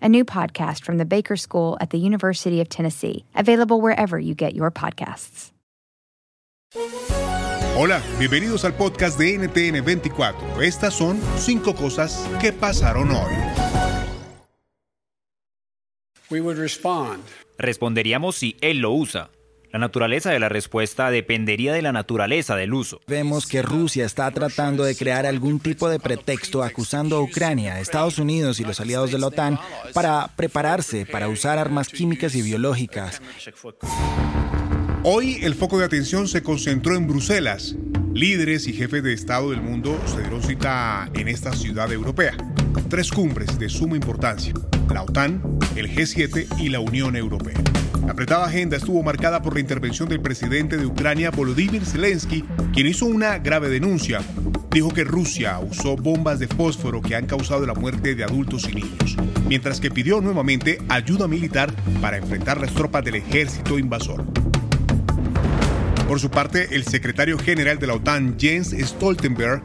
a new podcast from the Baker School at the University of Tennessee, available wherever you get your podcasts. Hola, bienvenidos al podcast de NTN 24. Estas son cinco cosas que pasaron hoy. We would respond. Responderíamos si él lo usa. La naturaleza de la respuesta dependería de la naturaleza del uso. Vemos que Rusia está tratando de crear algún tipo de pretexto acusando a Ucrania, Estados Unidos y los aliados de la OTAN para prepararse para usar armas químicas y biológicas. Hoy el foco de atención se concentró en Bruselas. Líderes y jefes de Estado del mundo se dieron cita en esta ciudad europea. Tres cumbres de suma importancia, la OTAN, el G7 y la Unión Europea. La apretada agenda estuvo marcada por la intervención del presidente de Ucrania, Volodymyr Zelensky, quien hizo una grave denuncia. Dijo que Rusia usó bombas de fósforo que han causado la muerte de adultos y niños, mientras que pidió nuevamente ayuda militar para enfrentar las tropas del ejército invasor. Por su parte, el secretario general de la OTAN, Jens Stoltenberg,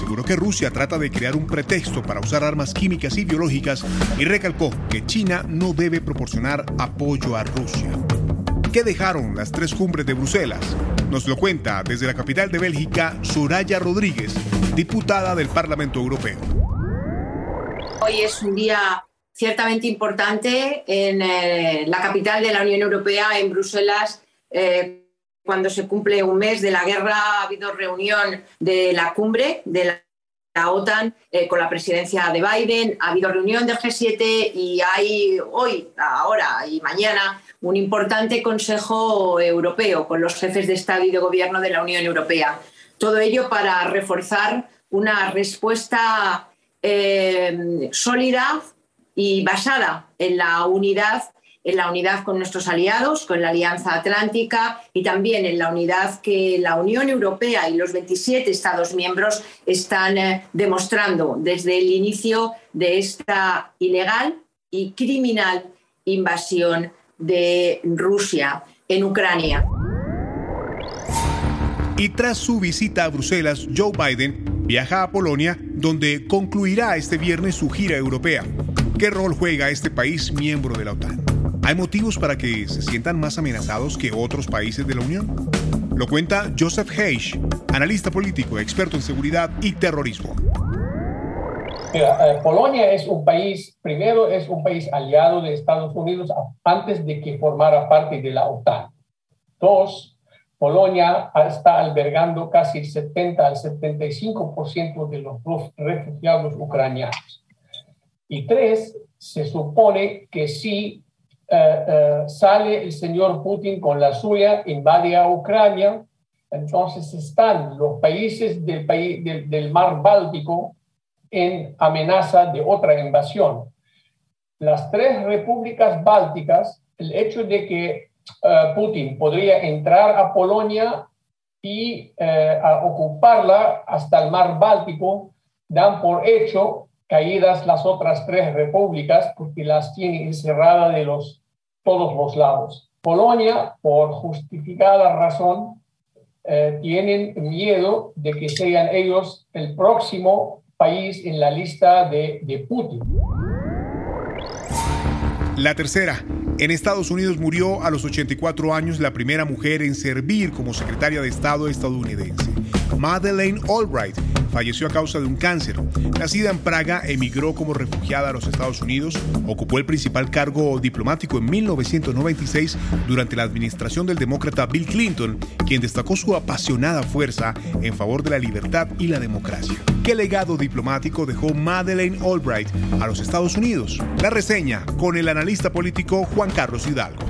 aseguró que Rusia trata de crear un pretexto para usar armas químicas y biológicas y recalcó que China no debe proporcionar apoyo a Rusia. ¿Qué dejaron las tres cumbres de Bruselas? Nos lo cuenta desde la capital de Bélgica Soraya Rodríguez, diputada del Parlamento Europeo. Hoy es un día ciertamente importante en eh, la capital de la Unión Europea, en Bruselas. Eh, cuando se cumple un mes de la guerra, ha habido reunión de la cumbre de la OTAN eh, con la presidencia de Biden, ha habido reunión del G7 y hay hoy, ahora y mañana un importante Consejo Europeo con los jefes de Estado y de Gobierno de la Unión Europea. Todo ello para reforzar una respuesta eh, sólida y basada en la unidad en la unidad con nuestros aliados, con la Alianza Atlántica y también en la unidad que la Unión Europea y los 27 Estados miembros están eh, demostrando desde el inicio de esta ilegal y criminal invasión de Rusia en Ucrania. Y tras su visita a Bruselas, Joe Biden viaja a Polonia, donde concluirá este viernes su gira europea. ¿Qué rol juega este país miembro de la OTAN? ¿Hay motivos para que se sientan más amenazados que otros países de la Unión? Lo cuenta Joseph Heisch, analista político, experto en seguridad y terrorismo. Eh, Polonia es un país, primero es un país aliado de Estados Unidos antes de que formara parte de la OTAN. Dos, Polonia está albergando casi el 70 al 75% de los refugiados ucranianos. Y tres, se supone que sí eh, eh, sale el señor Putin con la suya, invade a Ucrania, entonces están los países del, país, del, mar Báltico en amenaza de otra invasión. Las tres repúblicas bálticas, el hecho de que eh, Putin podría entrar a Polonia y ocuparla hasta el mar Báltico, dan por hecho caídas las otras tres repúblicas porque las tiene encerradas de los todos los lados. Polonia, por justificada razón, eh, tienen miedo de que sean ellos el próximo país en la lista de, de Putin. La tercera, en Estados Unidos murió a los 84 años la primera mujer en servir como secretaria de Estado estadounidense. Madeleine Albright, falleció a causa de un cáncer. Nacida en Praga, emigró como refugiada a los Estados Unidos, ocupó el principal cargo diplomático en 1996 durante la administración del demócrata Bill Clinton, quien destacó su apasionada fuerza en favor de la libertad y la democracia. ¿Qué legado diplomático dejó Madeleine Albright a los Estados Unidos? La reseña con el analista político Juan Carlos Hidalgo.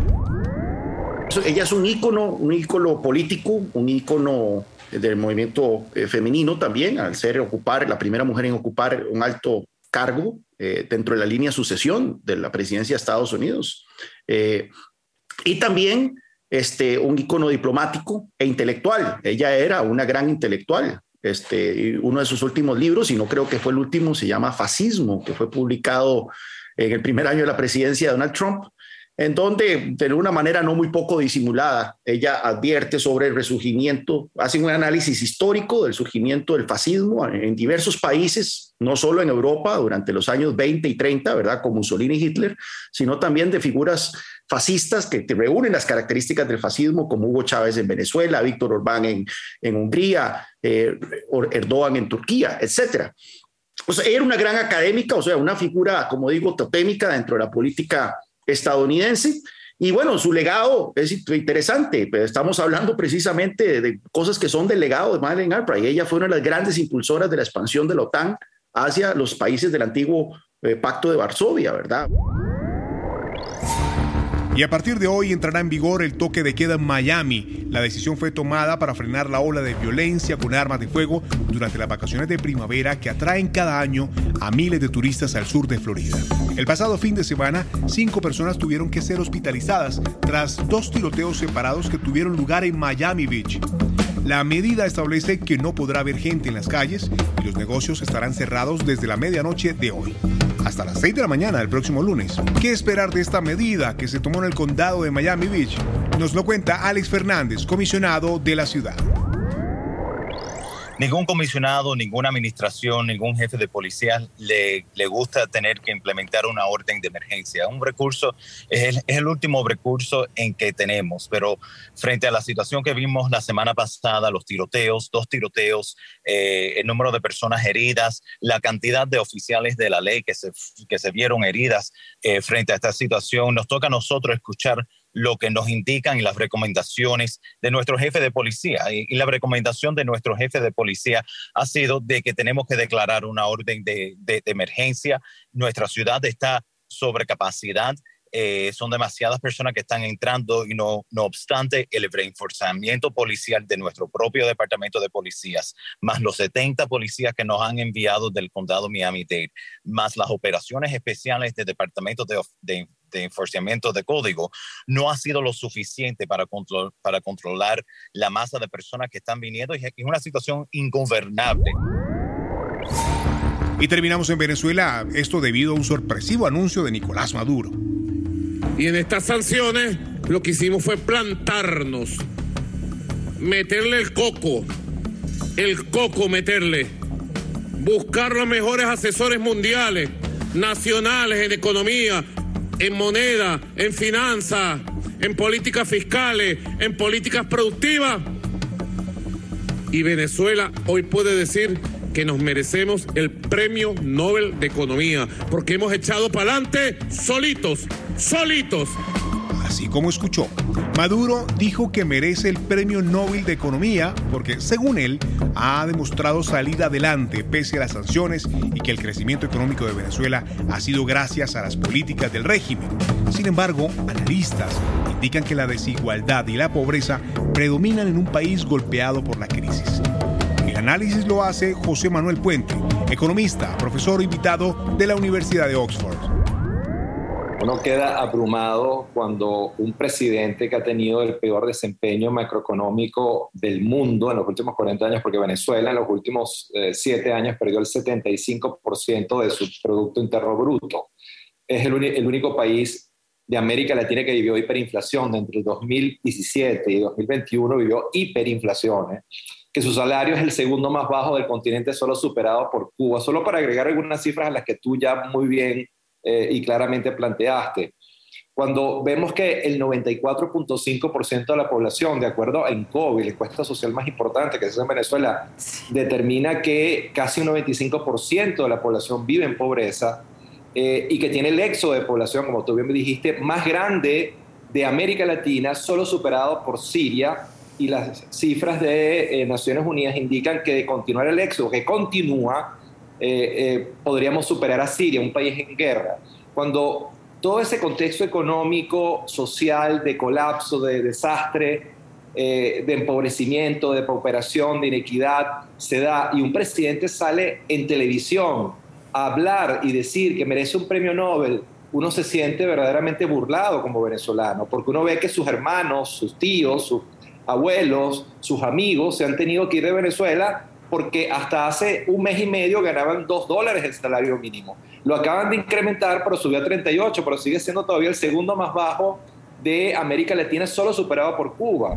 Ella es un ícono, un ícono político, un ícono del movimiento eh, femenino también, al ser ocupar la primera mujer en ocupar un alto cargo eh, dentro de la línea sucesión de la presidencia de Estados Unidos. Eh, y también este, un ícono diplomático e intelectual. Ella era una gran intelectual. Este, uno de sus últimos libros, y no creo que fue el último, se llama Fascismo, que fue publicado en el primer año de la presidencia de Donald Trump en donde de una manera no muy poco disimulada, ella advierte sobre el resurgimiento, hace un análisis histórico del surgimiento del fascismo en diversos países, no solo en Europa durante los años 20 y 30, ¿verdad? Como Mussolini y Hitler, sino también de figuras fascistas que reúnen las características del fascismo, como Hugo Chávez en Venezuela, Víctor Orbán en, en Hungría, eh, Erdogan en Turquía, etcétera. O sea, era una gran académica, o sea, una figura, como digo, totémica dentro de la política estadounidense. Y bueno, su legado es interesante, pero estamos hablando precisamente de cosas que son del legado de Madeleine Albright. Ella fue una de las grandes impulsoras de la expansión de la OTAN hacia los países del antiguo eh, Pacto de Varsovia, ¿verdad? Y a partir de hoy entrará en vigor el toque de queda en Miami. La decisión fue tomada para frenar la ola de violencia con armas de fuego durante las vacaciones de primavera que atraen cada año a miles de turistas al sur de Florida. El pasado fin de semana, cinco personas tuvieron que ser hospitalizadas tras dos tiroteos separados que tuvieron lugar en Miami Beach. La medida establece que no podrá haber gente en las calles y los negocios estarán cerrados desde la medianoche de hoy hasta las 6 de la mañana del próximo lunes. ¿Qué esperar de esta medida que se tomó en el condado de Miami Beach? Nos lo cuenta Alex Fernández, comisionado de la ciudad. Ningún comisionado, ninguna administración, ningún jefe de policía le, le gusta tener que implementar una orden de emergencia. Un recurso es el, es el, último recurso en que tenemos, pero frente a la situación que vimos la semana pasada, los tiroteos, dos tiroteos, eh, el número de personas heridas, la cantidad de oficiales de la ley que se, que se vieron heridas eh, frente a esta situación, nos toca a nosotros escuchar lo que nos indican y las recomendaciones de nuestro jefe de policía. Y, la recomendación de nuestro jefe de policía ha sido de que tenemos que declarar una orden de, de, de emergencia. Nuestra ciudad está sobre capacidad. Eh, son demasiadas personas que están entrando y no, no obstante el reforzamiento policial de nuestro propio departamento de policías, más los 70 policías que nos han enviado del condado Miami-Dade, más las operaciones especiales del departamento de, de, de enforzamiento de código, no ha sido lo suficiente para, control, para controlar la masa de personas que están viniendo y es una situación ingobernable. Y terminamos en Venezuela, esto debido a un sorpresivo anuncio de Nicolás Maduro. Y en estas sanciones lo que hicimos fue plantarnos, meterle el coco, el coco meterle, buscar los mejores asesores mundiales, nacionales en economía, en moneda, en finanzas, en políticas fiscales, en políticas productivas. Y Venezuela hoy puede decir que nos merecemos el premio Nobel de Economía, porque hemos echado para adelante solitos, solitos. Así como escuchó, Maduro dijo que merece el premio Nobel de Economía porque, según él, ha demostrado salir adelante pese a las sanciones y que el crecimiento económico de Venezuela ha sido gracias a las políticas del régimen. Sin embargo, analistas indican que la desigualdad y la pobreza predominan en un país golpeado por la crisis. Análisis lo hace José Manuel Puente, economista, profesor invitado de la Universidad de Oxford. Uno queda abrumado cuando un presidente que ha tenido el peor desempeño macroeconómico del mundo en los últimos 40 años, porque Venezuela en los últimos eh, 7 años perdió el 75% de su Producto Interno Bruto. Es el, el único país de América Latina que vivió hiperinflación. Entre el 2017 y 2021 vivió hiperinflación. ¿eh? Que su salario es el segundo más bajo del continente, solo superado por Cuba. Solo para agregar algunas cifras a las que tú ya muy bien eh, y claramente planteaste. cuando vemos que el 94.5% de la población, de acuerdo a INCOVI, la encuesta social más importante que se hace en Venezuela, determina que casi un 95% de la población vive en pobreza eh, y que tiene el éxodo de población, como tú bien me dijiste, más grande de América Latina, solo superado por Siria, y las cifras de eh, Naciones Unidas indican que de continuar el éxodo, que continúa, eh, podríamos superar a Siria, un país en guerra. Cuando todo ese contexto económico, social, de colapso, de desastre, eh, de empobrecimiento, de pauperación, de inequidad, se da y un presidente sale en televisión a hablar y decir que merece un premio Nobel, uno se siente verdaderamente burlado como venezolano, porque uno ve que sus hermanos, sus tíos, sus abuelos, sus amigos se han tenido que ir de Venezuela porque hasta hace un mes y medio ganaban dos dólares el salario mínimo. Lo acaban de incrementar, pero subió a 38, pero sigue siendo todavía el segundo más bajo de América Latina, solo superado por Cuba.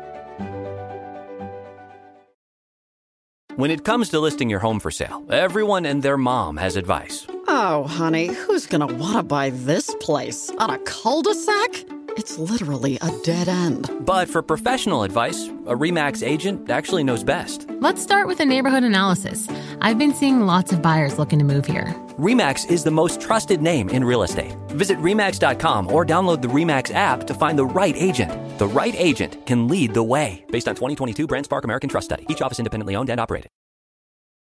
When it comes to listing your home for sale, everyone and their mom has advice. Oh, honey, who's going to want to buy this place? On a cul de sac? It's literally a dead end. But for professional advice, a REMAX agent actually knows best. Let's start with a neighborhood analysis. I've been seeing lots of buyers looking to move here. REMAX is the most trusted name in real estate. Visit REMAX.com or download the REMAX app to find the right agent. The right agent can lead the way. Based on 2022 BrandSpark American Trust Study, each office independently owned and operated.